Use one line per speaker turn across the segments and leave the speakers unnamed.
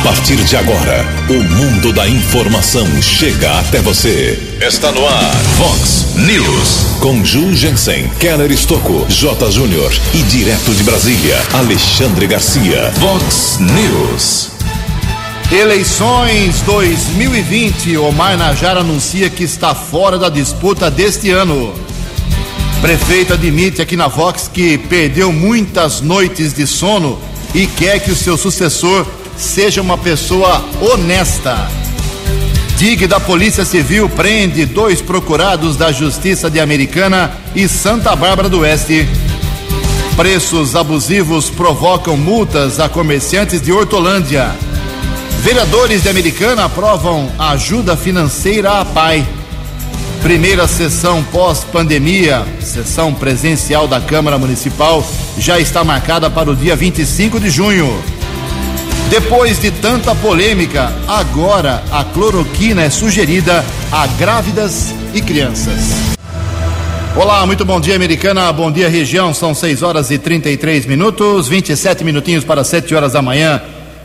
A partir de agora, o mundo da informação chega até você. Está no ar, Fox News. Com Ju Jensen, Keller Estocco, J. Júnior e direto de Brasília, Alexandre Garcia. Fox News.
Eleições 2020. Omar Najar anuncia que está fora da disputa deste ano. Prefeito admite aqui na Vox que perdeu muitas noites de sono e quer que o seu sucessor seja uma pessoa honesta. DIG da Polícia Civil prende dois procurados da Justiça de Americana e Santa Bárbara do Oeste. Preços abusivos provocam multas a comerciantes de Hortolândia. Vereadores de Americana aprovam ajuda financeira à PAI. Primeira sessão pós-pandemia, sessão presencial da Câmara Municipal, já está marcada para o dia 25 de junho. Depois de tanta polêmica, agora a cloroquina é sugerida a grávidas e crianças. Olá, muito bom dia, americana. Bom dia, região. São 6 horas e 33 minutos, 27 minutinhos para 7 horas da manhã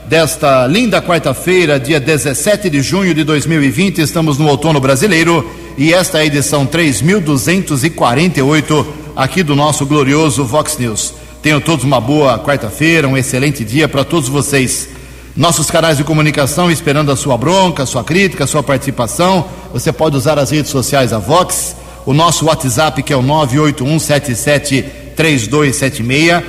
desta linda quarta-feira, dia 17 de junho de 2020. Estamos no outono brasileiro e esta é a edição 3248 aqui do nosso glorioso Vox News. Tenham todos uma boa quarta-feira, um excelente dia para todos vocês. Nossos canais de comunicação esperando a sua bronca, a sua crítica, a sua participação. Você pode usar as redes sociais da Vox, o nosso WhatsApp que é o 981773276,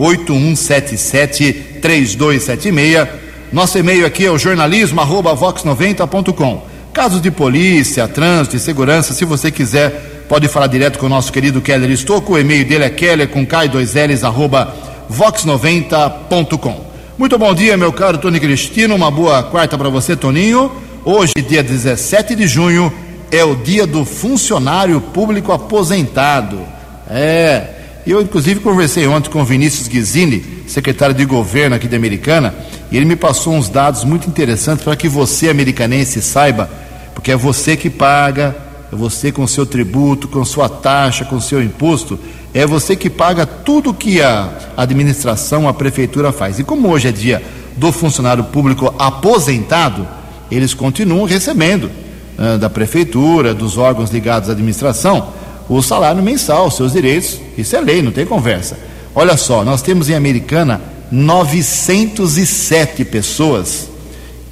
981773276. Nosso e-mail aqui é o jornalismo@vox90.com. Casos de polícia, trânsito segurança, se você quiser, pode falar direto com o nosso querido Keller Estocco. O e-mail dele é keller com k2ls arroba vox90.com. Muito bom dia, meu caro Tony Cristino. Uma boa quarta para você, Toninho. Hoje, dia 17 de junho, é o dia do funcionário público aposentado. É. Eu, inclusive, conversei ontem com o Vinícius Guizini, secretário de governo aqui da Americana, e ele me passou uns dados muito interessantes para que você, americanense, saiba, porque é você que paga, é você com seu tributo, com sua taxa, com seu imposto, é você que paga tudo que a administração, a prefeitura faz. E como hoje é dia do funcionário público aposentado, eles continuam recebendo uh, da prefeitura, dos órgãos ligados à administração, o salário mensal, seus direitos. Isso é lei, não tem conversa. Olha só, nós temos em Americana 907 pessoas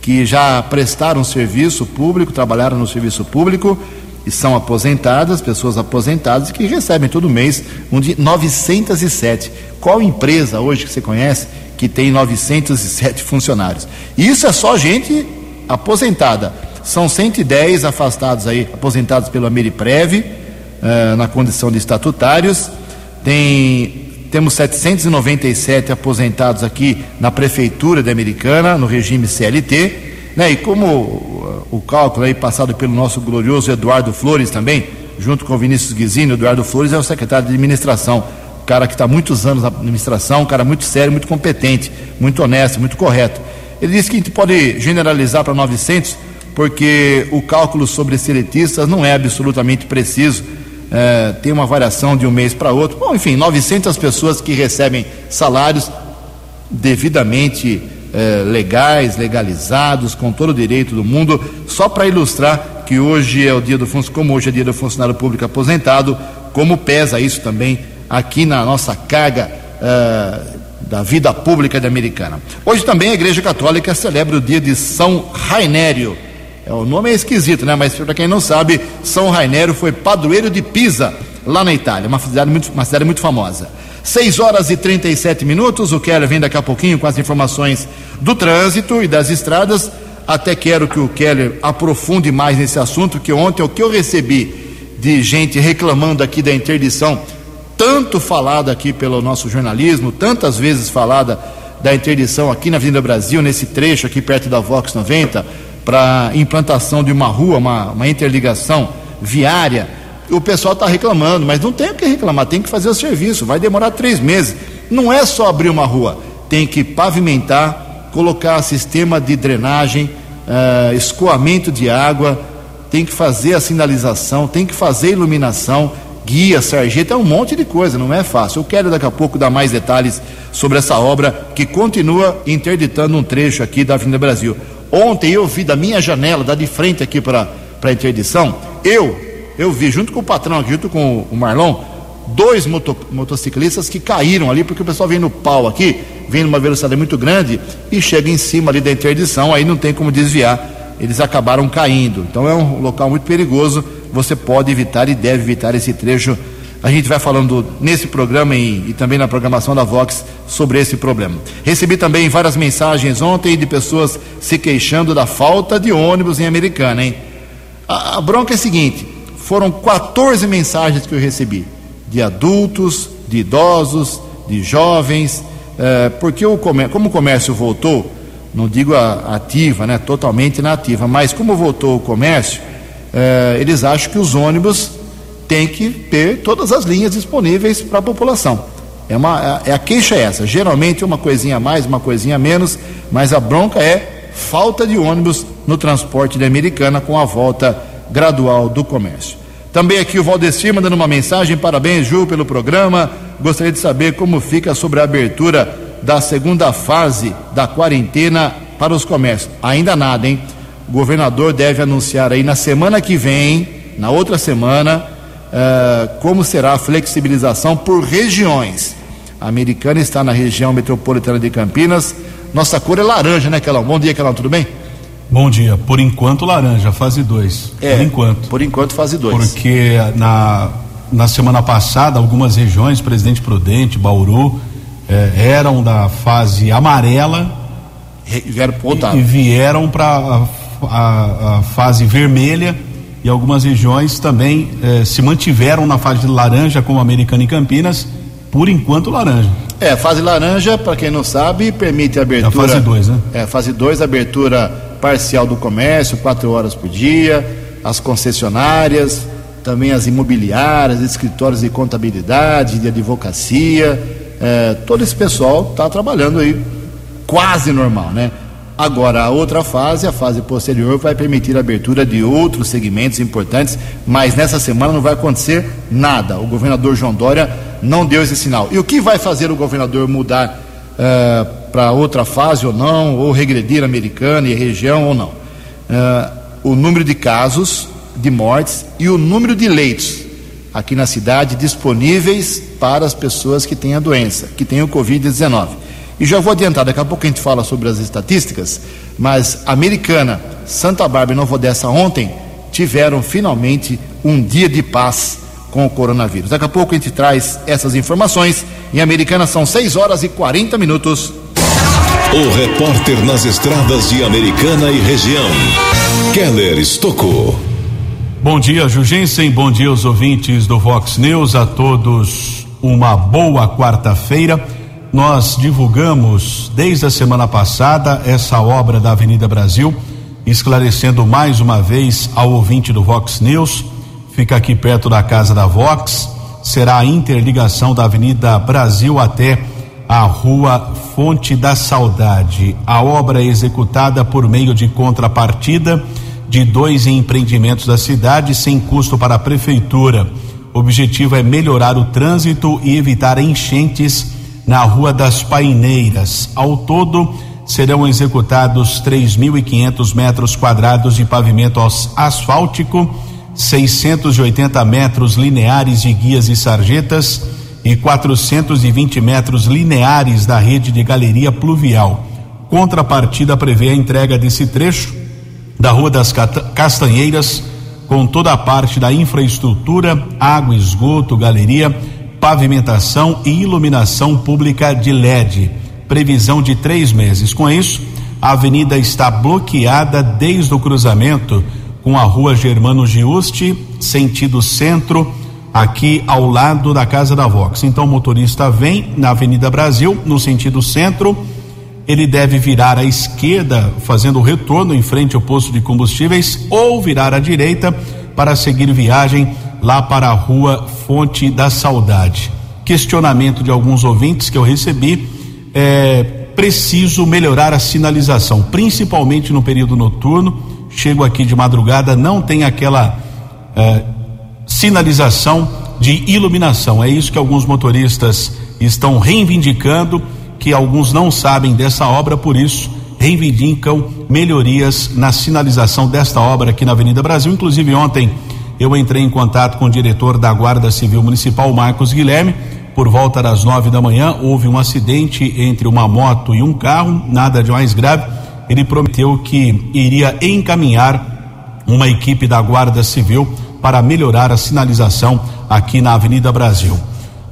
que já prestaram serviço público, trabalharam no serviço público e são aposentadas, pessoas aposentadas que recebem todo mês um de 907. Qual empresa hoje que você conhece que tem 907 funcionários? Isso é só gente aposentada. São 110 afastados aí, aposentados pelo Ameriprev, uh, na condição de estatutários. Tem temos 797 aposentados aqui na prefeitura da Americana, no regime CLT, né? E como o, cálculo aí passado pelo nosso glorioso Eduardo Flores também, junto com o Vinícius Guizini, Eduardo Flores é o secretário de administração, cara que está muitos anos na administração, um cara muito sério, muito competente, muito honesto, muito correto. Ele disse que a gente pode generalizar para 900 porque o cálculo sobre seletistas não é absolutamente preciso é, tem uma variação de um mês para outro. Bom, enfim, 900 pessoas que recebem salários devidamente é, legais, legalizados, com todo o direito do mundo, só para ilustrar que hoje é o dia do como hoje é dia do funcionário público aposentado, como pesa isso também aqui na nossa carga é, da vida pública de Americana. Hoje também a Igreja Católica celebra o dia de São Rainério é, o nome é esquisito, né? Mas para quem não sabe, São Rainero foi padroeiro de Pisa, lá na Itália, uma cidade muito, uma cidade muito famosa. 6 horas e 37 minutos. O Keller vem daqui a pouquinho com as informações do trânsito e das estradas. Até quero que o Keller aprofunde mais nesse assunto, que ontem o que eu recebi de gente reclamando aqui da interdição, tanto falada aqui pelo nosso jornalismo, tantas vezes falada da interdição aqui na Avenida Brasil, nesse trecho aqui perto da Vox 90 para implantação de uma rua, uma, uma interligação viária, o pessoal está reclamando, mas não tem o que reclamar, tem que fazer o serviço, vai demorar três meses. Não é só abrir uma rua, tem que pavimentar, colocar sistema de drenagem, uh, escoamento de água, tem que fazer a sinalização, tem que fazer iluminação, guia, sarjeta, é um monte de coisa, não é fácil. Eu quero daqui a pouco dar mais detalhes sobre essa obra que continua interditando um trecho aqui da Avenida Brasil. Ontem eu vi da minha janela, da de frente aqui para a interdição, eu, eu vi junto com o patrão aqui, junto com o Marlon, dois moto, motociclistas que caíram ali, porque o pessoal vem no pau aqui, vem numa velocidade muito grande e chega em cima ali da interdição, aí não tem como desviar, eles acabaram caindo. Então é um local muito perigoso, você pode evitar e deve evitar esse trecho. A gente vai falando nesse programa e, e também na programação da Vox sobre esse problema. Recebi também várias mensagens ontem de pessoas se queixando da falta de ônibus em Americana, hein? A, a bronca é a seguinte: foram 14 mensagens que eu recebi de adultos, de idosos, de jovens, eh, porque o comércio, como o comércio voltou, não digo ativa, né, totalmente inativa, mas como voltou o comércio, eh, eles acham que os ônibus têm que ter todas as linhas disponíveis para a população. É, uma, é, é a queixa é essa. Geralmente uma coisinha a mais, uma coisinha a menos, mas a bronca é falta de ônibus no transporte da Americana com a volta gradual do comércio. Também aqui o Valdecir mandando uma mensagem, parabéns Ju pelo programa. Gostaria de saber como fica sobre a abertura da segunda fase da quarentena para os comércios. Ainda nada, hein? O governador deve anunciar aí na semana que vem, na outra semana, uh, como será a flexibilização por regiões. A americana está na região metropolitana de Campinas. Nossa cor é laranja, né, Kelão? Bom dia, Kelão, tudo bem?
Bom dia. Por enquanto, laranja, fase 2.
É, por enquanto. Por enquanto, fase 2.
Porque na, na semana passada, algumas regiões, Presidente Prudente, Bauru, eh, eram da fase amarela e, e vieram para a, a, a, fase vermelha e algumas regiões também eh, se mantiveram na fase laranja, como Americana e Campinas, por enquanto laranja.
É, fase laranja, para quem não sabe, permite a abertura.
É a fase 2, né?
É, fase 2, abertura parcial do comércio, quatro horas por dia, as concessionárias, também as imobiliárias, escritórios de contabilidade, de advocacia, é, todo esse pessoal está trabalhando aí quase normal, né? Agora, a outra fase, a fase posterior, vai permitir a abertura de outros segmentos importantes, mas nessa semana não vai acontecer nada. O governador João Dória não deu esse sinal. E o que vai fazer o governador mudar uh, para outra fase ou não, ou regredir americana e região ou não. Uh, o número de casos, de mortes e o número de leitos aqui na cidade disponíveis para as pessoas que têm a doença, que têm o Covid-19. E já vou adiantar, daqui a pouco a gente fala sobre as estatísticas, mas Americana, Santa Bárbara e Nova Odessa ontem tiveram finalmente um dia de paz com o coronavírus. Daqui a pouco a gente traz essas informações. Em Americana são 6 horas e 40 minutos.
O repórter nas estradas de Americana e região, Keller Estocou.
Bom dia, Jugensen. Bom dia aos ouvintes do Vox News. A todos uma boa quarta-feira. Nós divulgamos desde a semana passada essa obra da Avenida Brasil, esclarecendo mais uma vez ao ouvinte do Vox News fica aqui perto da casa da Vox. Será a interligação da Avenida Brasil até a Rua Fonte da Saudade. A obra é executada por meio de contrapartida de dois empreendimentos da cidade sem custo para a prefeitura. O objetivo é melhorar o trânsito e evitar enchentes na Rua das Paineiras. Ao todo, serão executados 3.500 metros quadrados de pavimento asfáltico 680 metros lineares de guias e sarjetas e 420 metros lineares da rede de galeria pluvial. Contrapartida prevê a entrega desse trecho da Rua das Castanheiras com toda a parte da infraestrutura, água, esgoto, galeria, pavimentação e iluminação pública de LED. Previsão de três meses. Com isso, a avenida está bloqueada desde o cruzamento com a rua Germano Giusti, sentido centro, aqui ao lado da casa da Vox. Então o motorista vem na Avenida Brasil, no sentido centro, ele deve virar à esquerda, fazendo o retorno em frente ao posto de combustíveis, ou virar à direita para seguir viagem lá para a rua Fonte da Saudade. Questionamento de alguns ouvintes que eu recebi é preciso melhorar a sinalização, principalmente no período noturno chego aqui de madrugada, não tem aquela eh, sinalização de iluminação. É isso que alguns motoristas estão reivindicando, que alguns não sabem dessa obra, por isso reivindicam melhorias na sinalização desta obra aqui na Avenida Brasil. Inclusive, ontem eu entrei em contato com o diretor da Guarda Civil Municipal, Marcos Guilherme. Por volta das nove da manhã, houve um acidente entre uma moto e um carro, nada de mais grave. Ele prometeu que iria encaminhar uma equipe da Guarda Civil para melhorar a sinalização aqui na Avenida Brasil.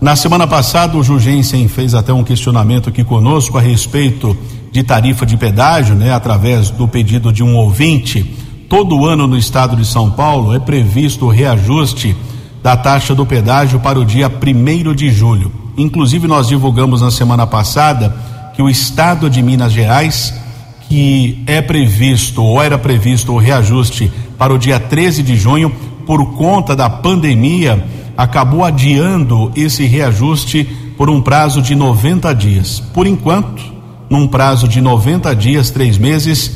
Na semana passada, o Jugensen fez até um questionamento aqui conosco a respeito de tarifa de pedágio, né, através do pedido de um ouvinte. Todo ano no estado de São Paulo é previsto o reajuste da taxa do pedágio para o dia 1 de julho. Inclusive, nós divulgamos na semana passada que o estado de Minas Gerais, que é previsto ou era previsto o reajuste para o dia 13 de junho, por conta da pandemia, acabou adiando esse reajuste por um prazo de 90 dias. Por enquanto, num prazo de 90 dias, três meses,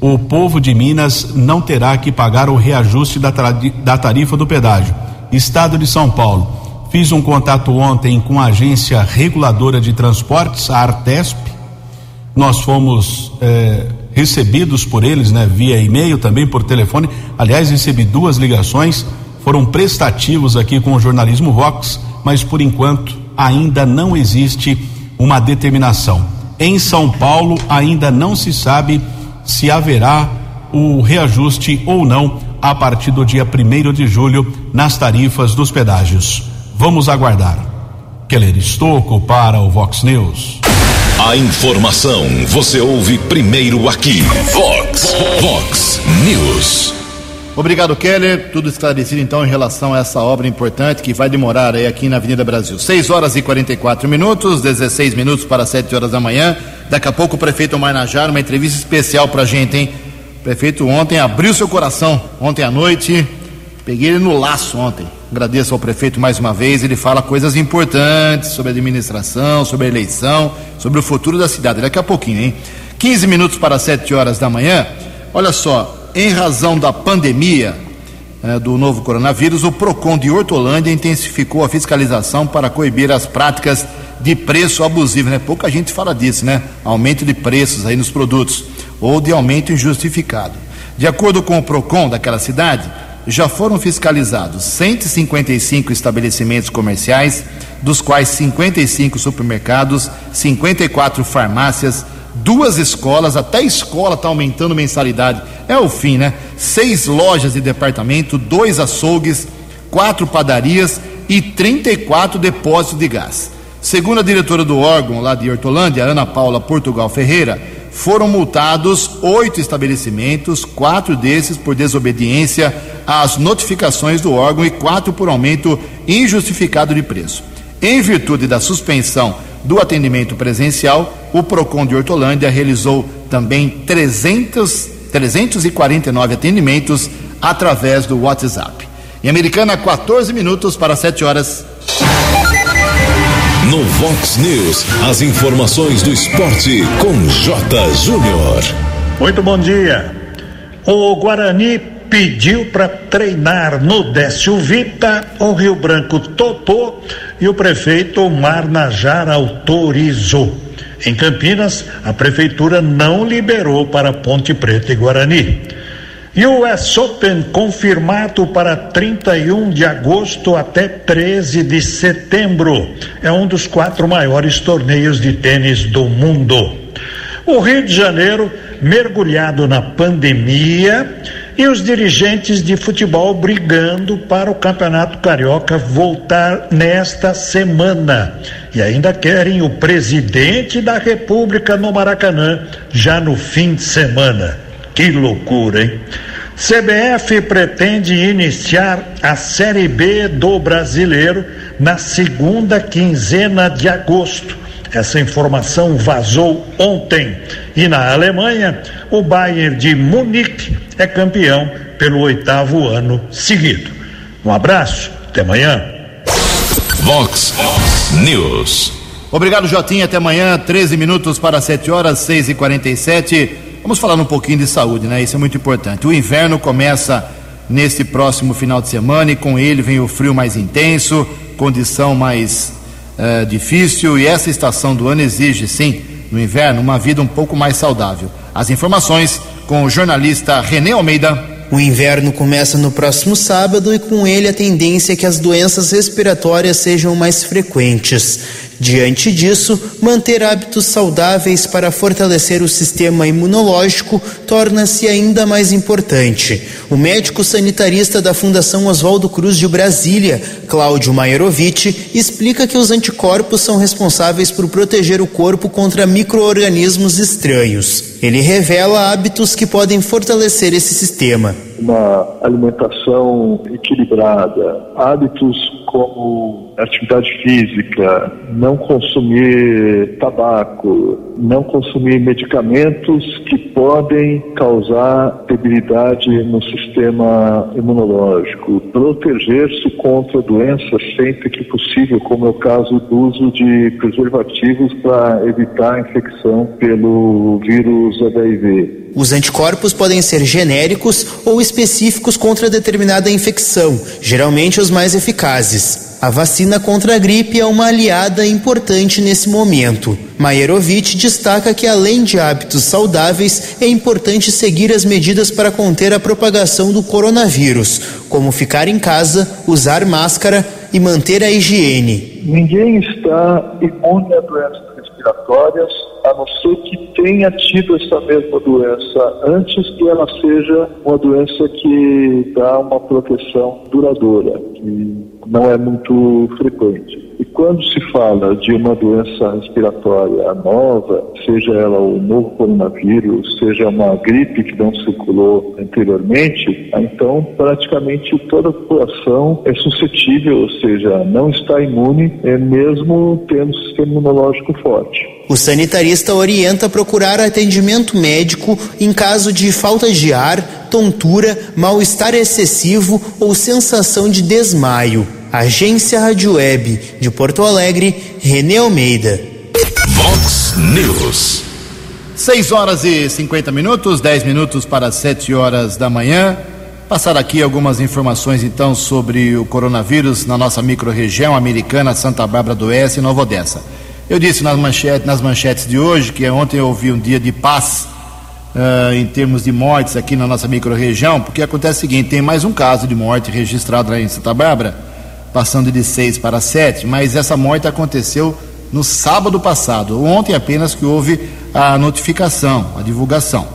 o povo de Minas não terá que pagar o reajuste da, tarifa do pedágio. Estado de São Paulo. Fiz um contato ontem com a agência reguladora de transportes, a Artesp. Nós fomos eh, recebidos por eles, né, via e-mail, também por telefone. Aliás, recebi duas ligações, foram prestativos aqui com o jornalismo Vox, mas por enquanto ainda não existe uma determinação. Em São Paulo, ainda não se sabe se haverá o reajuste ou não a partir do dia 1 de julho nas tarifas dos pedágios. Vamos aguardar. Keller Estocco para o Vox News.
A informação você ouve primeiro aqui. Vox, Vox News.
Obrigado, Keller. Tudo esclarecido então em relação a essa obra importante que vai demorar aí aqui na Avenida Brasil. 6 horas e 44 minutos, 16 minutos para 7 horas da manhã. Daqui a pouco o prefeito Marnajar, uma entrevista especial pra gente, hein? O prefeito ontem abriu seu coração, ontem à noite. Peguei ele no laço ontem. Agradeço ao prefeito mais uma vez. Ele fala coisas importantes sobre a administração, sobre a eleição, sobre o futuro da cidade. Daqui a pouquinho, hein? 15 minutos para 7 horas da manhã. Olha só, em razão da pandemia eh, do novo coronavírus, o PROCON de Hortolândia intensificou a fiscalização para coibir as práticas de preço abusivo, né? Pouca gente fala disso, né? Aumento de preços aí nos produtos ou de aumento injustificado. De acordo com o PROCON daquela cidade, já foram fiscalizados 155 estabelecimentos comerciais, dos quais 55 supermercados, 54 farmácias, duas escolas, até a escola está aumentando mensalidade. É o fim, né? Seis lojas de departamento, dois açougues, quatro padarias e 34 depósitos de gás. Segundo a diretora do órgão lá de Hortolândia, Ana Paula Portugal Ferreira, foram multados oito estabelecimentos, quatro desses por desobediência às notificações do órgão e quatro por aumento injustificado de preço. Em virtude da suspensão do atendimento presencial, o PROCON de Hortolândia realizou também 300, 349 atendimentos através do WhatsApp. Em Americana, 14 minutos para 7 horas.
No Vox News, as informações do esporte com J. Júnior.
Muito bom dia. O Guarani pediu para treinar no Décio Vita, o Rio Branco topou e o prefeito Marnajar autorizou. Em Campinas, a prefeitura não liberou para Ponte Preta e Guarani. E o US Open confirmado para 31 de agosto até 13 de setembro. É um dos quatro maiores torneios de tênis do mundo. O Rio de Janeiro, mergulhado na pandemia, e os dirigentes de futebol brigando para o Campeonato Carioca voltar nesta semana. E ainda querem o presidente da República no Maracanã já no fim de semana. Que loucura, hein? CBF pretende iniciar a Série B do Brasileiro na segunda quinzena de agosto. Essa informação vazou ontem. E na Alemanha, o Bayern de Munique é campeão pelo oitavo ano seguido. Um abraço, até amanhã.
Vox News.
Obrigado, Jotinha. Até amanhã, 13 minutos para 7 horas, 6 e 47 Vamos falar um pouquinho de saúde, né? Isso é muito importante. O inverno começa neste próximo final de semana e com ele vem o frio mais intenso, condição mais uh, difícil e essa estação do ano exige, sim, no inverno, uma vida um pouco mais saudável. As informações com o jornalista René Almeida.
O inverno começa no próximo sábado e com ele a tendência é que as doenças respiratórias sejam mais frequentes. Diante disso, manter hábitos saudáveis para fortalecer o sistema imunológico torna-se ainda mais importante. O médico sanitarista da Fundação Oswaldo Cruz de Brasília, Cláudio Maierovic, explica que os anticorpos são responsáveis por proteger o corpo contra microorganismos estranhos. Ele revela hábitos que podem fortalecer esse sistema.
Uma alimentação equilibrada, hábitos como atividade física, não consumir tabaco, não consumir medicamentos que podem causar debilidade no sistema imunológico, proteger-se contra doenças sempre que possível, como é o caso do uso de preservativos para evitar a infecção pelo vírus HIV.
Os anticorpos podem ser genéricos ou específicos contra determinada infecção, geralmente os mais eficazes. A vacina contra a gripe é uma aliada importante nesse momento. Maierovic destaca que, além de hábitos saudáveis, é importante seguir as medidas para conter a propagação do coronavírus, como ficar em casa, usar máscara e manter a higiene.
Ninguém está imune a doenças respiratórias, a não ser que tenha tido essa mesma doença antes que ela seja uma doença que dá uma proteção duradoura, que não é muito frequente. E quando se fala de uma doença respiratória nova, seja ela o novo coronavírus, seja uma gripe que não circulou anteriormente, então praticamente toda a população é suscetível, ou seja, não está imune, é mesmo tendo sistema imunológico forte.
O sanitarista orienta procurar atendimento médico em caso de falta de ar, tontura, mal-estar excessivo ou sensação de desmaio. Agência Rádio Web de Porto Alegre, Renê Almeida.
Vox News.
6 horas e 50 minutos, 10 minutos para 7 horas da manhã. Passar aqui algumas informações então sobre o coronavírus na nossa microrregião americana, Santa Bárbara do Oeste e Nova Odessa. Eu disse nas manchetes, nas manchetes de hoje que ontem eu ouvi um dia de paz uh, em termos de mortes aqui na nossa microrregião, porque acontece o seguinte: tem mais um caso de morte registrado lá em Santa Bárbara passando de seis para sete, mas essa morte aconteceu no sábado passado. Ontem apenas que houve a notificação, a divulgação.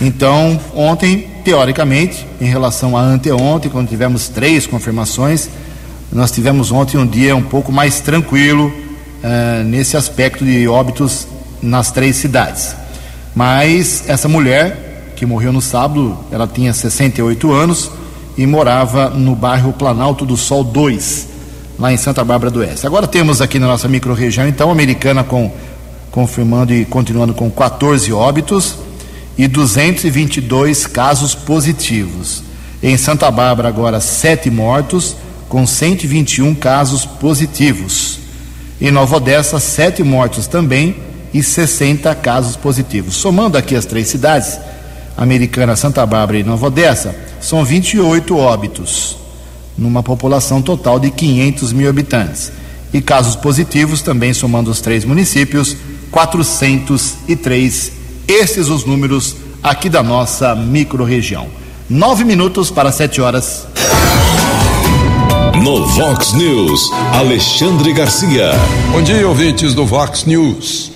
Então, ontem, teoricamente, em relação a anteontem, quando tivemos três confirmações, nós tivemos ontem um dia um pouco mais tranquilo uh, nesse aspecto de óbitos nas três cidades. Mas essa mulher que morreu no sábado, ela tinha 68 anos e morava no bairro Planalto do Sol 2, lá em Santa Bárbara do Oeste. Agora temos aqui na nossa microrregião, então, americana com confirmando e continuando com 14 óbitos e 222 casos positivos. Em Santa Bárbara agora sete mortos com 121 casos positivos. Em Nova Odessa sete mortos também e 60 casos positivos. Somando aqui as três cidades, Americana, Santa Bárbara e Nova Odessa, são 28 óbitos, numa população total de 500 mil habitantes. E casos positivos, também somando os três municípios, 403. Esses os números aqui da nossa microrregião. Nove minutos para sete horas.
No Vox News, Alexandre Garcia.
Bom dia, ouvintes do Vox News.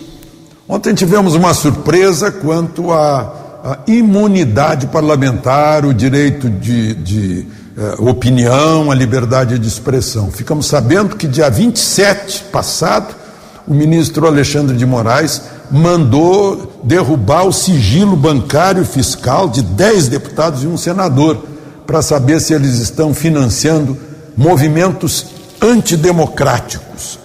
Ontem tivemos uma surpresa quanto a a imunidade parlamentar, o direito de, de eh, opinião, a liberdade de expressão. Ficamos sabendo que dia 27 passado, o ministro Alexandre de Moraes mandou derrubar o sigilo bancário fiscal de 10 deputados e um senador, para saber se eles estão financiando movimentos antidemocráticos.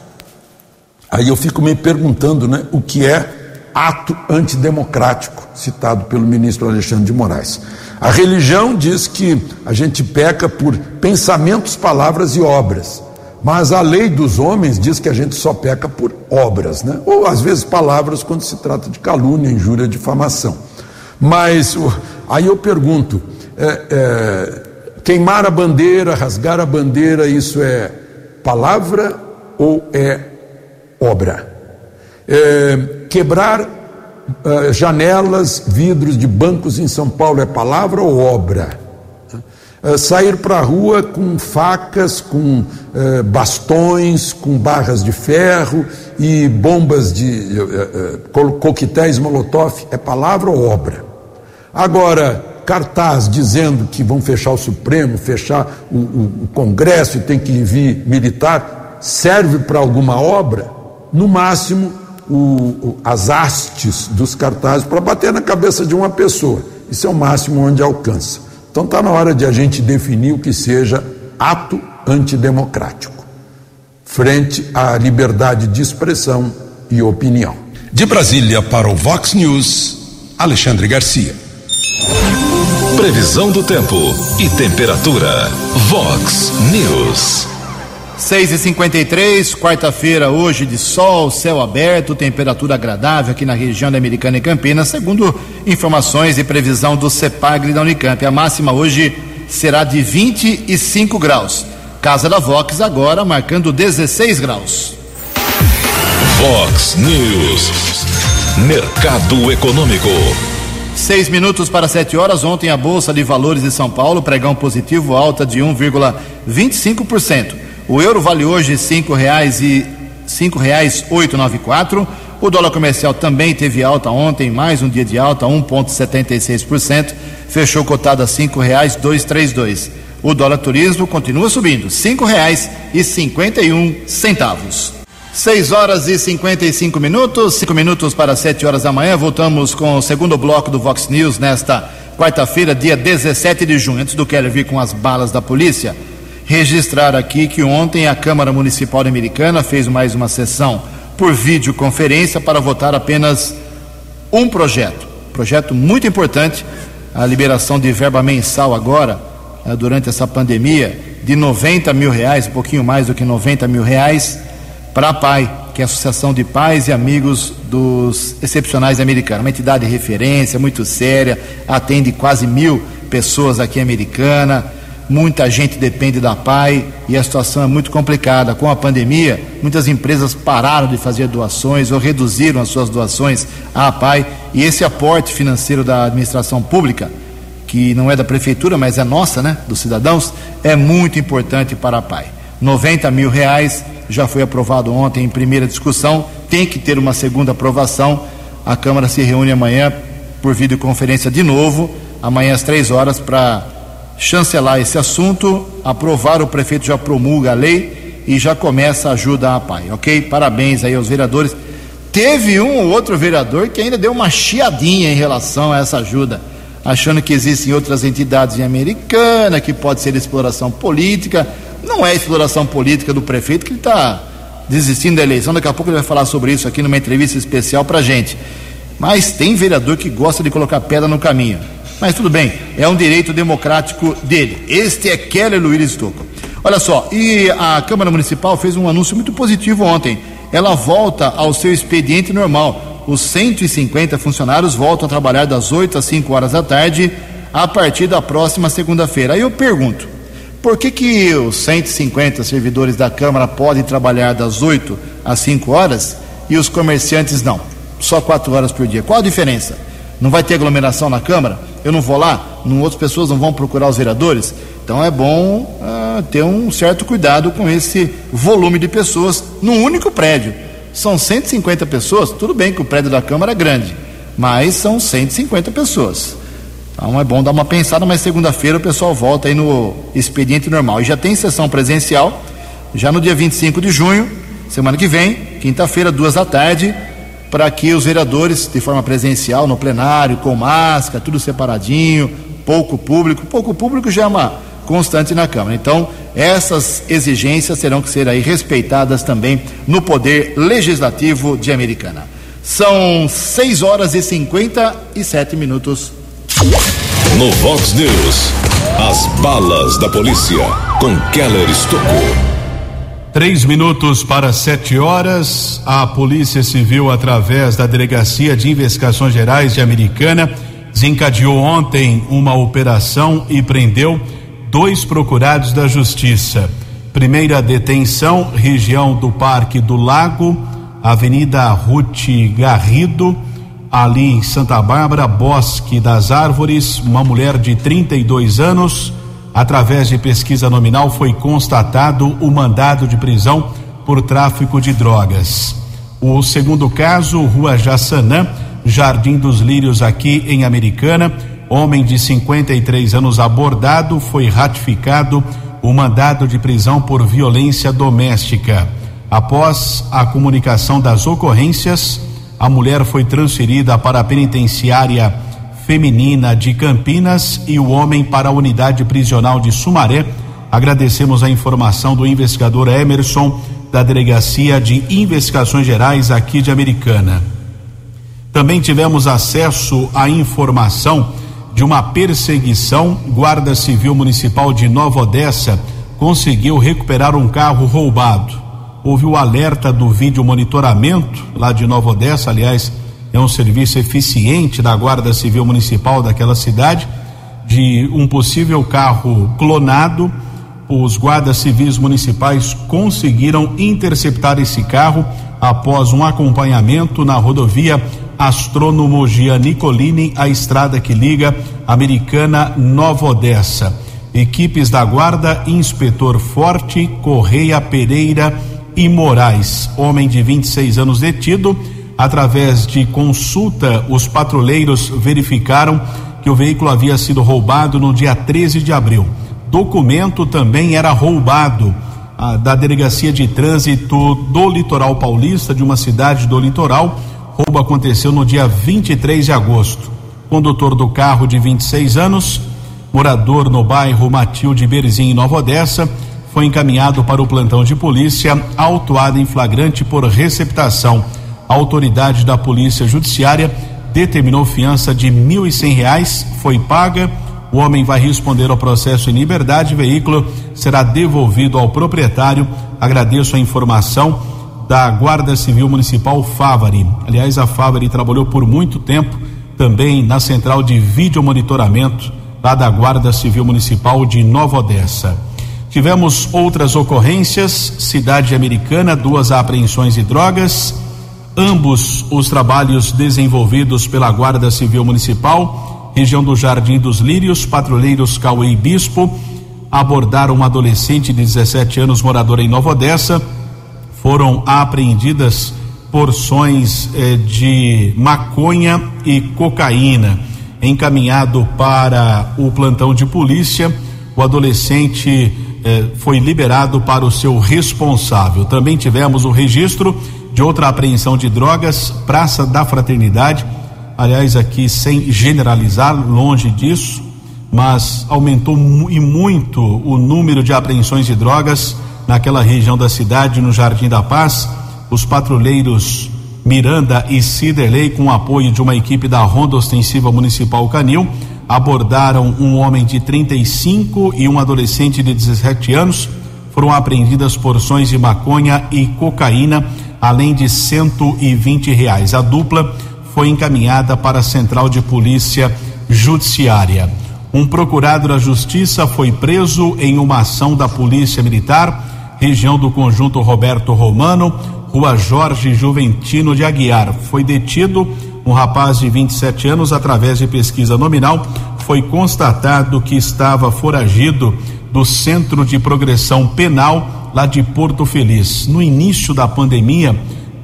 Aí eu fico me perguntando, né, o que é ato antidemocrático, citado pelo ministro Alexandre de Moraes. A religião diz que a gente peca por pensamentos, palavras e obras. Mas a lei dos homens diz que a gente só peca por obras, né? ou às vezes palavras quando se trata de calúnia, injúria, difamação. Mas aí eu pergunto: é, é, queimar a bandeira, rasgar a bandeira, isso é palavra ou é obra? É, quebrar uh, janelas, vidros de bancos em São Paulo é palavra ou obra? Uh, sair para a rua com facas, com uh, bastões, com barras de ferro e bombas de coquetéis molotov é palavra ou obra? Agora, cartaz dizendo que vão fechar o Supremo, fechar o, o, o Congresso e tem que vir militar, serve para alguma obra? No máximo, o, as hastes dos cartazes para bater na cabeça de uma pessoa. Isso é o máximo onde alcança. Então está na hora de a gente definir o que seja ato antidemocrático, frente à liberdade de expressão e opinião.
De Brasília para o Vox News, Alexandre Garcia. Previsão do tempo e temperatura. Vox News.
6 e 53 quarta-feira, hoje de sol, céu aberto, temperatura agradável aqui na região da Americana e Campinas, segundo informações e previsão do CEPAGRE da Unicamp. A máxima hoje será de 25 graus. Casa da Vox agora marcando 16 graus.
Vox News. Mercado Econômico.
Seis minutos para sete horas. Ontem a Bolsa de Valores de São Paulo, pregão positivo, alta de 1,25%. O euro vale hoje cinco reais e cinco reais oito nove quatro. O dólar comercial também teve alta ontem, mais um dia de alta, 1,76%, fechou cotado a cinco reais dois três dois. O dólar turismo continua subindo, cinco reais e cinquenta e um centavos. 6 horas e 55 minutos, 5 minutos para 7 horas da manhã. Voltamos com o segundo bloco do Vox News nesta quarta-feira, dia 17 de junho. Antes do Keller vir com as balas da polícia, registrar aqui que ontem a Câmara Municipal Americana fez mais uma sessão por videoconferência para votar apenas um projeto. Projeto muito importante, a liberação de verba mensal agora, eh, durante essa pandemia, de 90 mil reais, um pouquinho mais do que 90 mil reais para a PAI, que é a Associação de Pais e Amigos dos Excepcionais Americanos, uma entidade de referência muito séria, atende quase mil pessoas aqui Americana, muita gente depende da PAI e a situação é muito complicada. Com a pandemia, muitas empresas pararam de fazer doações ou reduziram as suas doações à PAI e esse aporte financeiro da administração pública, que não é da prefeitura, mas é nossa, né, dos cidadãos, é muito importante para a PAI. 90 mil reais já foi aprovado ontem em primeira discussão, tem que ter uma segunda aprovação. A Câmara se reúne amanhã por videoconferência de novo, amanhã às três horas, para chancelar esse assunto, aprovar, o prefeito já promulga a lei e já começa a ajuda à PAI, ok? Parabéns aí aos vereadores. Teve um ou outro vereador que ainda deu uma chiadinha em relação a essa ajuda, achando que existem outras entidades em Americana, que pode ser exploração política. Não é exploração política do prefeito que ele está desistindo da eleição. Daqui a pouco ele vai falar sobre isso aqui numa entrevista especial para gente. Mas tem vereador que gosta de colocar pedra no caminho. Mas tudo bem, é um direito democrático dele. Este é Keller Luiz Stocco. Olha só, e a Câmara Municipal fez um anúncio muito positivo ontem. Ela volta ao seu expediente normal. Os 150 funcionários voltam a trabalhar das 8 às 5 horas da tarde a partir da próxima segunda-feira. Aí eu pergunto: por que, que os 150 servidores da Câmara podem trabalhar das 8 às 5 horas e os comerciantes não? Só 4 horas por dia. Qual a diferença? Não vai ter aglomeração na Câmara? Eu não vou lá? Não, outras pessoas não vão procurar os vereadores? Então é bom uh, ter um certo cuidado com esse volume de pessoas num único prédio. São 150 pessoas, tudo bem que o prédio da Câmara é grande, mas são 150 pessoas. Então é bom dar uma pensada, mas segunda-feira o pessoal volta aí no expediente normal. E já tem sessão presencial, já no dia 25 de junho, semana que vem, quinta-feira, duas da tarde, para que os vereadores, de forma presencial, no plenário, com máscara, tudo separadinho, pouco público. Pouco público já é uma constante na Câmara. Então, essas exigências terão que ser aí respeitadas também no Poder Legislativo de Americana. São 6 horas e 57 minutos.
No Vox News, as balas da polícia com Keller Estocou.
Três minutos para sete horas, a Polícia Civil, através da Delegacia de Investigações Gerais de Americana, desencadeou ontem uma operação e prendeu dois procurados da Justiça. Primeira detenção, região do Parque do Lago, Avenida Ruth Garrido, ali em Santa Bárbara, Bosque das Árvores, uma mulher de 32 anos. Através de pesquisa nominal, foi constatado o mandado de prisão por tráfico de drogas. O segundo caso, Rua Jaçanã, Jardim dos Lírios, aqui em Americana. Homem de 53 anos abordado, foi ratificado o mandado de prisão por violência doméstica. Após a comunicação das ocorrências, a mulher foi transferida para a penitenciária feminina de Campinas e o homem para a unidade prisional de Sumaré. Agradecemos a informação do investigador Emerson da Delegacia de Investigações Gerais aqui de Americana. Também tivemos acesso à informação de uma perseguição. Guarda Civil Municipal de Nova Odessa conseguiu recuperar um carro roubado houve o alerta do vídeo monitoramento lá de Nova Odessa, aliás, é um serviço eficiente da Guarda Civil Municipal daquela cidade, de um possível carro clonado. Os guardas civis municipais conseguiram interceptar esse carro após um acompanhamento na rodovia Astrônomo Gia Nicolini, a estrada que liga Americana Nova Odessa. Equipes da Guarda, Inspetor Forte, Correia Pereira, e Moraes, homem de 26 anos detido. Através de consulta, os patrulheiros verificaram que o veículo havia sido roubado no dia 13 de abril. Documento também era roubado ah, da Delegacia de Trânsito do Litoral Paulista, de uma cidade do litoral. Roubo aconteceu no dia 23 de agosto. Condutor do carro de 26 anos, morador no bairro Matilde Berzim, em Nova Odessa, foi encaminhado para o plantão de polícia, autuado em flagrante por receptação. A autoridade da Polícia Judiciária determinou fiança de mil e cem reais, foi paga. O homem vai responder ao processo em liberdade. Veículo será devolvido ao proprietário. Agradeço a informação da Guarda Civil Municipal Favari. Aliás, a Favari trabalhou por muito tempo também na central de vídeo monitoramento lá da Guarda Civil Municipal de Nova Odessa. Tivemos outras ocorrências, cidade americana, duas apreensões de drogas, ambos os trabalhos desenvolvidos pela Guarda Civil Municipal, região do Jardim dos Lírios, patrulheiros Cauê e Bispo, abordaram uma adolescente de 17 anos moradora em Nova Odessa, foram apreendidas porções eh, de maconha e cocaína. Encaminhado para o plantão de polícia, o adolescente eh, foi liberado para o seu responsável. Também tivemos o registro de outra apreensão de drogas, Praça da Fraternidade. Aliás, aqui sem generalizar, longe disso, mas aumentou e muito o número de apreensões de drogas naquela região da cidade, no Jardim da Paz. Os patrulheiros Miranda e Ciderley, com o apoio de uma equipe da Ronda Ostensiva Municipal Canil, abordaram um homem de 35 e um adolescente de 17 anos. Foram apreendidas porções de maconha e cocaína, além de 120 reais. A dupla foi encaminhada para a Central de Polícia Judiciária. Um procurado da Justiça foi preso em uma ação da Polícia Militar, região do Conjunto Roberto Romano, Rua Jorge Juventino de Aguiar. Foi detido um rapaz de 27 anos, através de pesquisa nominal, foi constatado que estava foragido do Centro de Progressão Penal lá de Porto Feliz. No início da pandemia,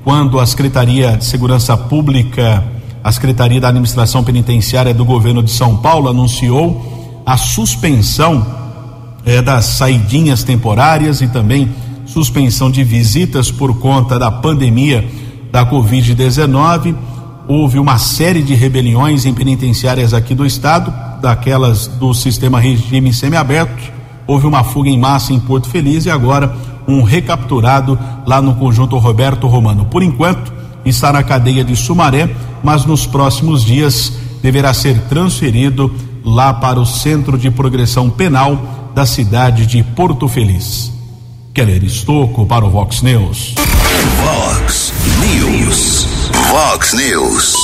quando a Secretaria de Segurança Pública, a Secretaria da Administração Penitenciária do Governo de São Paulo anunciou a suspensão eh, das saidinhas temporárias e também suspensão de visitas por conta da pandemia da Covid-19 houve uma série de rebeliões em penitenciárias aqui do estado, daquelas do sistema regime semiaberto. Houve uma fuga em massa em Porto Feliz e agora um recapturado lá no conjunto Roberto Romano. Por enquanto, está na cadeia de Sumaré, mas nos próximos dias deverá ser transferido lá para o Centro de Progressão Penal da cidade de Porto Feliz. Keller Estocco para o Vox News.
Vox News. Vox News.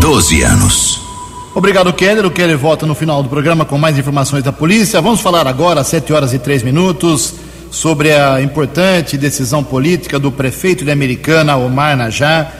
12 anos.
Obrigado, Keller. O Keller volta no final do programa com mais informações da polícia. Vamos falar agora, às 7 horas e 3 minutos, sobre a importante decisão política do prefeito de Americana, Omar Najá,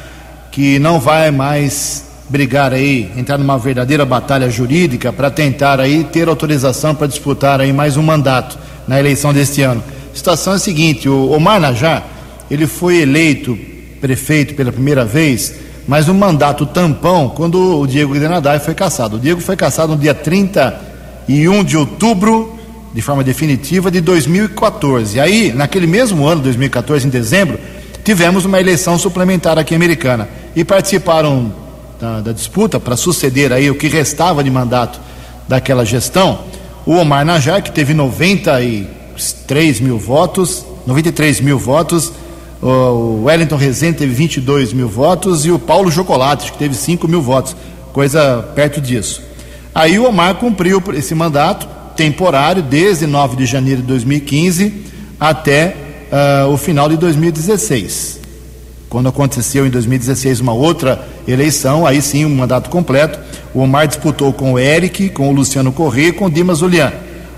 que não vai mais brigar aí, entrar numa verdadeira batalha jurídica para tentar aí ter autorização para disputar aí mais um mandato na eleição deste ano. A situação é a seguinte, o Omar Najá, ele foi eleito prefeito pela primeira vez, mas um mandato tampão quando o Diego Grenadai foi caçado. O Diego foi caçado no dia 31 de outubro, de forma definitiva, de 2014. E aí, naquele mesmo ano, 2014, em dezembro, tivemos uma eleição suplementar aqui americana. E participaram da, da disputa para suceder aí o que restava de mandato daquela gestão, o Omar Najar, que teve 93 mil votos, 93 mil votos, o Wellington Rezende teve 22 mil votos e o Paulo Chocolate, que teve 5 mil votos, coisa perto disso. Aí o Omar cumpriu esse mandato temporário desde 9 de janeiro de 2015 até uh, o final de 2016. Quando aconteceu em 2016 uma outra eleição, aí sim um mandato completo, o Omar disputou com o Eric, com o Luciano Corrêa e com o Dimas Julian.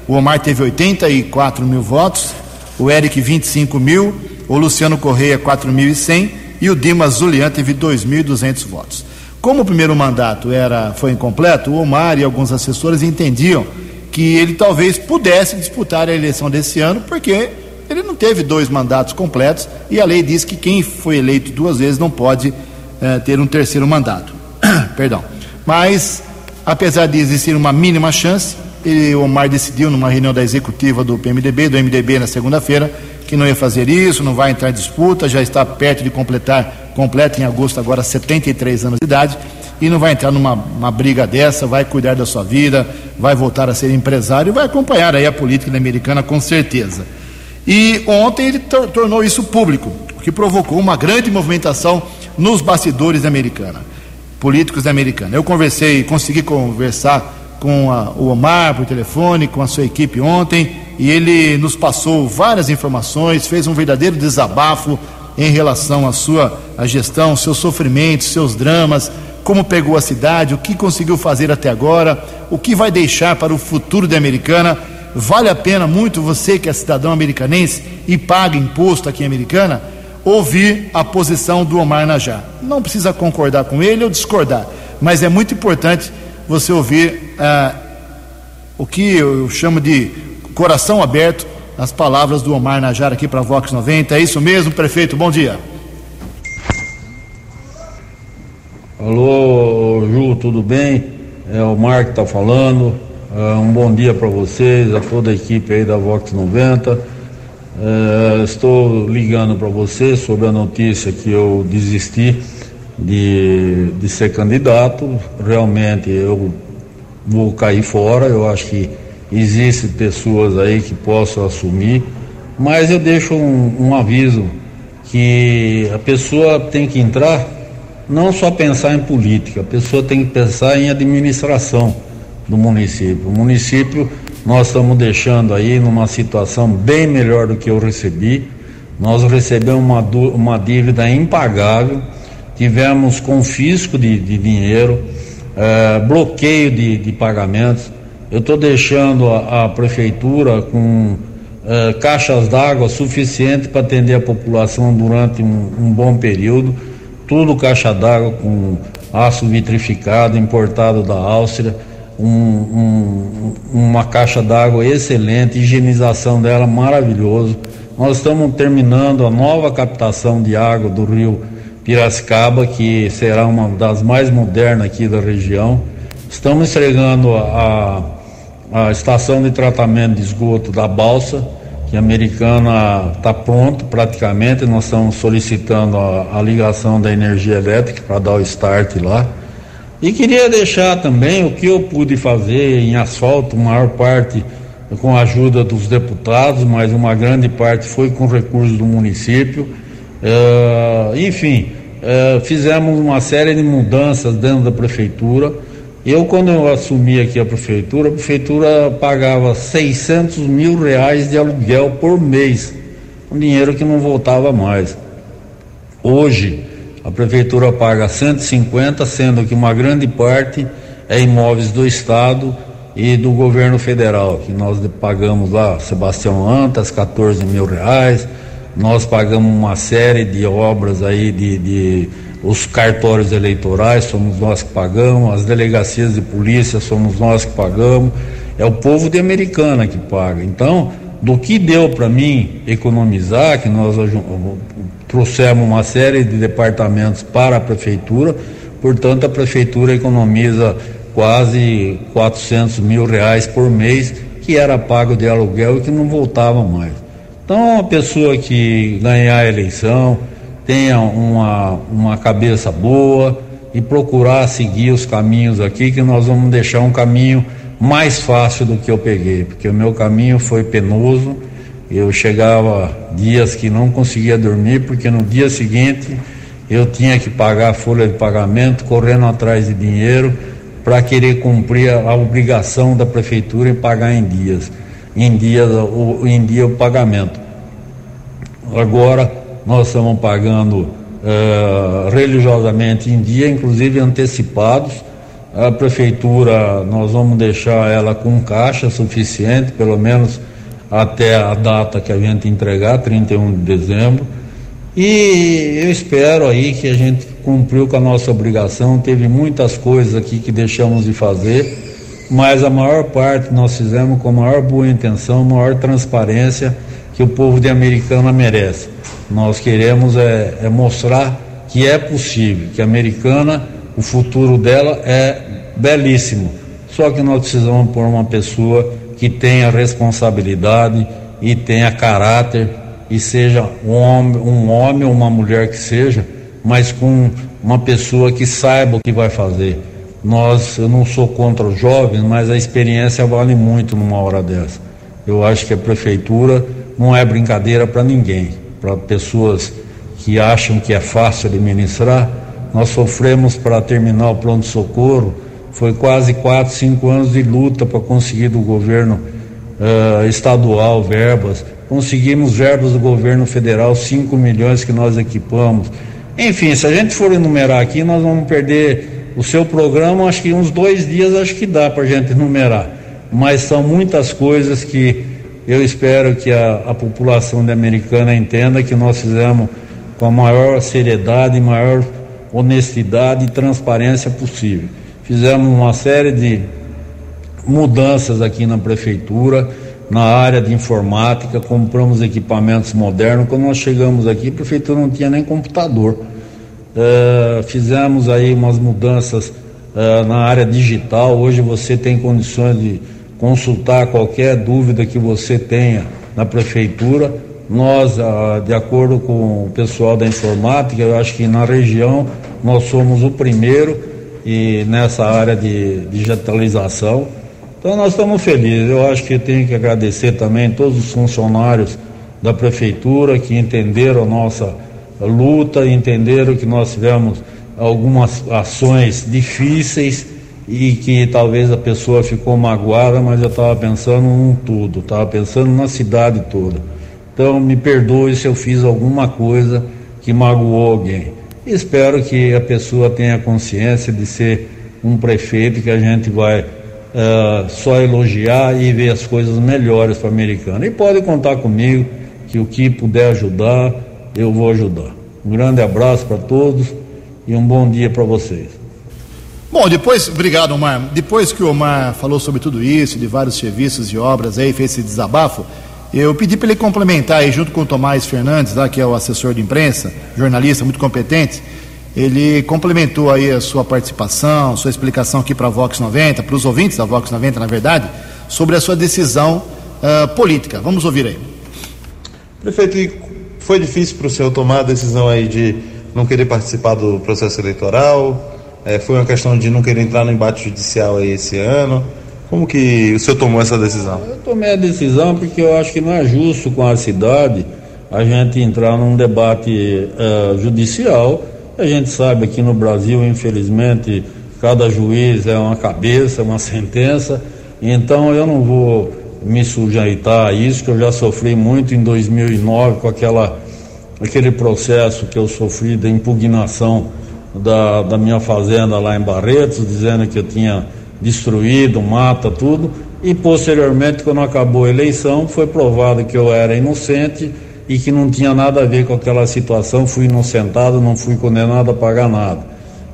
O Omar teve 84 mil votos, o Eric 25 mil, o Luciano Correia 4.100 e o Dimas Julian teve 2.200 votos. Como o primeiro mandato era foi incompleto, o Omar e alguns assessores entendiam que ele talvez pudesse disputar a eleição desse ano, porque ele não teve dois mandatos completos e a lei diz que quem foi eleito duas vezes não pode eh, ter um terceiro mandato. Perdão. Mas, apesar de existir uma mínima chance, ele, Omar decidiu numa reunião da executiva do PMDB, do MDB na segunda-feira, que não ia fazer isso, não vai entrar em disputa, já está perto de completar, completa em agosto agora 73 anos de idade, e não vai entrar numa briga dessa, vai cuidar da sua vida, vai voltar a ser empresário e vai acompanhar aí a política americana com certeza. E ontem ele tor tornou isso público, o que provocou uma grande movimentação nos bastidores da Americana, políticos da Americana. Eu conversei, consegui conversar com a, o Omar por telefone, com a sua equipe ontem, e ele nos passou várias informações, fez um verdadeiro desabafo em relação à sua à gestão, seus sofrimentos, seus dramas, como pegou a cidade, o que conseguiu fazer até agora, o que vai deixar para o futuro da Americana Vale a pena muito você que é cidadão americanense e paga imposto aqui em Americana, ouvir a posição do Omar Najá. Não precisa concordar com ele ou discordar, mas é muito importante você ouvir ah, o que eu chamo de coração aberto, as palavras do Omar Najar aqui para a Vox 90. É isso mesmo, prefeito? Bom dia.
Alô, Ju, tudo bem? É o Omar que está falando. Uh, um bom dia para vocês, a toda a equipe aí da Vox 90. Uh, é, estou ligando para vocês sobre a notícia que eu desisti de, de ser candidato. Realmente eu vou cair fora. Eu acho que existem pessoas aí que possam assumir, mas eu deixo um, um aviso que a pessoa tem que entrar não só pensar em política, a pessoa tem que pensar em administração do município. O município nós estamos deixando aí numa situação bem melhor do que eu recebi. Nós recebemos uma, uma dívida impagável, tivemos confisco de, de dinheiro, eh, bloqueio de, de, pagamentos. Eu estou deixando a, a, prefeitura com eh, caixas d'água suficiente para atender a população durante um, um bom período. Tudo caixa d'água com aço vitrificado importado da Áustria um, um, uma caixa d'água excelente, higienização dela maravilhoso. Nós estamos terminando a nova captação de água do rio Piracicaba, que será uma das mais modernas aqui da região. Estamos entregando a, a estação de tratamento de esgoto da Balsa, que a americana está pronto praticamente. Nós estamos solicitando a, a ligação da energia elétrica para dar o start lá. E queria deixar também o que eu pude fazer em asfalto, maior parte com a ajuda dos deputados, mas uma grande parte foi com recursos do município. Uh, enfim, uh, fizemos uma série de mudanças dentro da prefeitura. Eu, quando eu assumi aqui a prefeitura, a prefeitura pagava 600 mil reais de aluguel por mês, um dinheiro que não voltava mais. Hoje, a prefeitura paga 150, sendo que uma grande parte é imóveis do Estado e do governo federal, que nós pagamos lá, Sebastião Antas, 14 mil reais, nós pagamos uma série de obras aí de, de os cartórios eleitorais, somos nós que pagamos, as delegacias de polícia somos nós que pagamos, é o povo de Americana que paga. Então, do que deu para mim economizar, que nós trouxemos uma série de departamentos para a prefeitura, portanto a prefeitura economiza quase 400 mil reais por mês que era pago de aluguel e que não voltava mais. Então, uma pessoa que ganhar a eleição, tenha uma, uma cabeça boa e procurar seguir os caminhos aqui, que nós vamos deixar um caminho mais fácil do que eu peguei, porque o meu caminho foi penoso. Eu chegava dias que não conseguia dormir, porque no dia seguinte eu tinha que pagar a folha de pagamento, correndo atrás de dinheiro para querer cumprir a, a, obrigação da prefeitura em pagar em dias, em dia o, em dia o pagamento. Agora nós estamos pagando uh, religiosamente em dia, inclusive antecipados. A prefeitura, nós vamos deixar ela com caixa suficiente, pelo menos até a data que a gente entregar, 31 de dezembro. E eu espero aí que a gente cumpriu com a nossa obrigação. Teve muitas coisas aqui que deixamos de fazer, mas a maior parte nós fizemos com a maior boa intenção, maior transparência que o povo de Americana merece. Nós queremos é, é mostrar que é possível, que a Americana, o futuro dela é belíssimo. Só que nós precisamos por uma pessoa que tenha responsabilidade e tenha caráter e seja um homem, um homem ou uma mulher que seja, mas com uma pessoa que saiba o que vai fazer. Nós, eu não sou contra os jovens, mas a experiência vale muito numa hora dessa. Eu acho que a prefeitura não é brincadeira para ninguém, para pessoas que acham que é fácil administrar. Nós sofremos para terminar o pronto-socorro, foi quase quatro, cinco anos de luta para conseguir do governo uh, estadual verbas. Conseguimos verbas do governo federal, 5 milhões que nós equipamos. Enfim, se a gente for enumerar aqui, nós vamos perder o seu programa, acho que uns dois dias acho que dá para a gente enumerar. Mas são muitas coisas que eu espero que a, a população de Americana entenda que nós fizemos com a maior seriedade, maior honestidade e transparência possível. Fizemos uma série de mudanças aqui na prefeitura, na área de informática, compramos equipamentos modernos. Quando nós chegamos aqui, a prefeitura não tinha nem computador. Uh, fizemos aí umas mudanças uh, na área digital. Hoje você tem condições de consultar qualquer dúvida que você tenha na prefeitura. Nós, ah, de acordo com o pessoal da informática, eu acho que na região nós somos o primeiro e nessa área de digitalização. Então nós estamos felizes. Eu acho que tenho que agradecer também todos os funcionários da prefeitura que entenderam a nossa luta, entenderam que nós tivemos algumas ações difíceis e que talvez a pessoa ficou magoada, mas eu estava pensando num tudo, estava pensando na cidade toda. Então me perdoe se eu fiz alguma coisa que magoou alguém. Espero que a pessoa tenha consciência de ser um prefeito que a gente vai uh, só elogiar e ver as coisas melhores para a americana. E pode contar comigo que o que puder ajudar, eu vou ajudar. Um grande abraço para todos e um bom dia para vocês.
Bom, depois, obrigado, Omar. Depois que o Omar falou sobre tudo isso, de vários serviços e obras aí, fez esse desabafo, eu pedi para ele complementar aí, junto com o Tomás Fernandes, lá, que é o assessor de imprensa, jornalista muito competente, ele complementou aí a sua participação, sua explicação aqui para a Vox 90, para os ouvintes da Vox 90, na verdade, sobre a sua decisão uh, política. Vamos ouvir aí.
Prefeito, foi difícil para o senhor tomar a decisão aí de não querer participar do processo eleitoral? É, foi uma questão de não querer entrar no embate judicial aí esse ano. Como que o senhor tomou essa decisão?
Eu tomei a decisão porque eu acho que não é justo com a cidade a gente entrar num debate uh, judicial. A gente sabe aqui no Brasil, infelizmente, cada juiz é uma cabeça, uma sentença. Então eu não vou me sujeitar a isso, que eu já sofri muito em 2009 com aquela, aquele processo que eu sofri da impugnação da, da minha fazenda lá em Barretos, dizendo que eu tinha destruído, mata, tudo. E posteriormente, quando acabou a eleição, foi provado que eu era inocente e que não tinha nada a ver com aquela situação, fui inocentado, não fui condenado a pagar nada.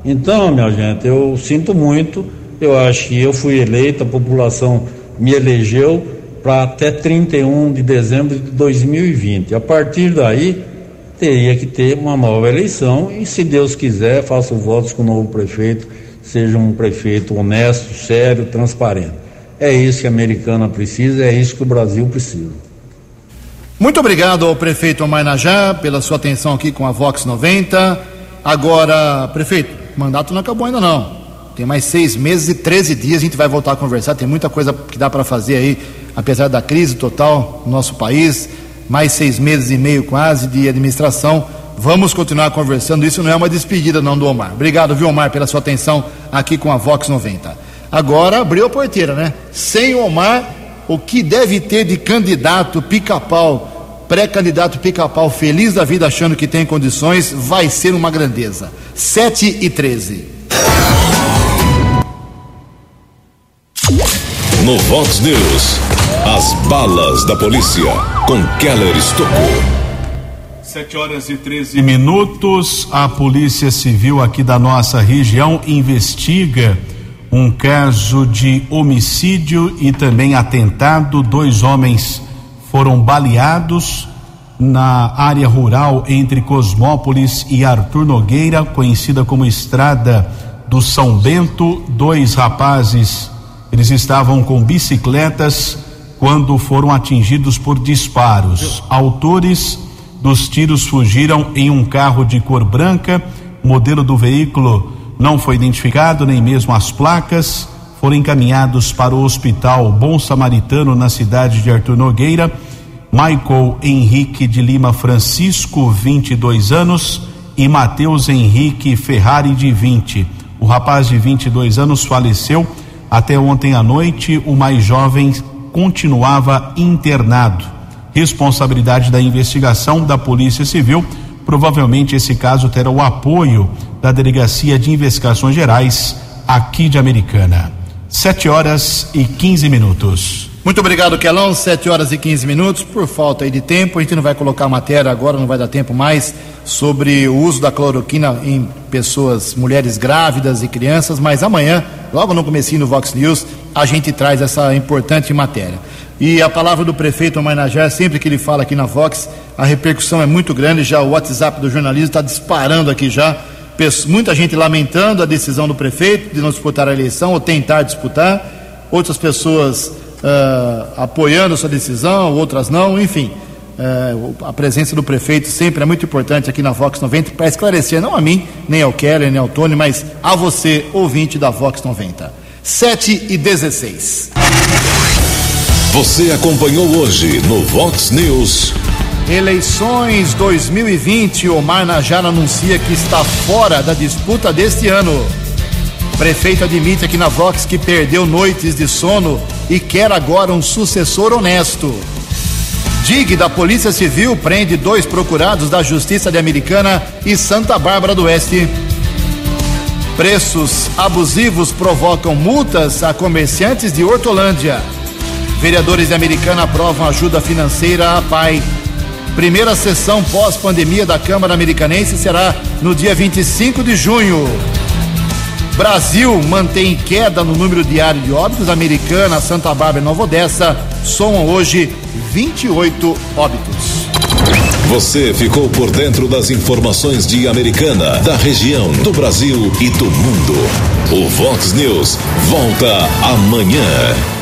Então, minha gente, eu sinto muito, eu acho que eu fui eleito, a população me elegeu para até 31 de dezembro de 2020. A partir daí, teria que ter uma nova eleição e, se Deus quiser, faço votos com o novo prefeito, seja um prefeito honesto, sério, transparente. É isso que a americana precisa, é isso que o Brasil precisa.
Muito obrigado ao prefeito Omainajá pela sua atenção aqui com a Vox 90. Agora, prefeito, o mandato não acabou ainda não. Tem mais seis meses e 13 dias, a gente vai voltar a conversar. Tem muita coisa que dá para fazer aí, apesar da crise total no nosso país mais seis meses e meio quase de administração. Vamos continuar conversando. Isso não é uma despedida, não, do Omar. Obrigado, viu, Omar, pela sua atenção aqui com a Vox 90. Agora abriu a porteira, né? Sem Omar, o que deve ter de candidato pica-pau, pré-candidato pica-pau feliz da vida achando que tem condições, vai ser uma grandeza. 7 e 13.
No Vox News, as balas da polícia com Keller Estocou.
7 horas e 13 minutos. A Polícia Civil aqui da nossa região investiga um caso de homicídio e também atentado. Dois homens foram baleados na área rural entre Cosmópolis e Arthur Nogueira, conhecida como Estrada do São Bento. Dois rapazes, eles estavam com bicicletas quando foram atingidos por disparos. Autores dos tiros fugiram em um carro de cor branca. Modelo do veículo não foi identificado, nem mesmo as placas. Foram encaminhados para o Hospital Bom Samaritano na cidade de Artur Nogueira. Michael Henrique de Lima Francisco, 22 anos, e Matheus Henrique Ferrari, de 20. O rapaz de 22 anos faleceu até ontem à noite. O mais jovem continuava internado. Responsabilidade da investigação da Polícia Civil. Provavelmente esse caso terá o apoio da Delegacia de Investigações Gerais aqui de Americana. 7 horas e 15 minutos.
Muito obrigado, Kelão. 7 horas e 15 minutos. Por falta de tempo, a gente não vai colocar matéria agora, não vai dar tempo mais sobre o uso da cloroquina em pessoas, mulheres grávidas e crianças, mas amanhã, logo no comecinho do Vox News, a gente traz essa importante matéria. E a palavra do prefeito Mainajé, sempre que ele fala aqui na Vox, a repercussão é muito grande, já o WhatsApp do jornalismo está disparando aqui já, muita gente lamentando a decisão do prefeito de não disputar a eleição ou tentar disputar, outras pessoas uh, apoiando sua decisão, outras não, enfim. Uh, a presença do prefeito sempre é muito importante aqui na Vox 90 para esclarecer, não a mim, nem ao Keller, nem ao Tony, mas a você, ouvinte da Vox 90. 7 e 16.
Você acompanhou hoje no Vox News.
Eleições 2020, Omar Najar anuncia que está fora da disputa deste ano. Prefeito admite aqui na Vox que perdeu noites de sono e quer agora um sucessor honesto. DIG da Polícia Civil prende dois procurados da Justiça de Americana e Santa Bárbara do Oeste. Preços abusivos provocam multas a comerciantes de Hortolândia. Vereadores de Americana aprovam ajuda financeira à PAI. Primeira sessão pós-pandemia da Câmara Americanense será no dia 25 de junho. Brasil mantém queda no número diário de óbitos. Americana, Santa Bárbara e Nova Odessa somam hoje 28 óbitos.
Você ficou por dentro das informações de Americana, da região, do Brasil e do mundo. O Vox News volta amanhã.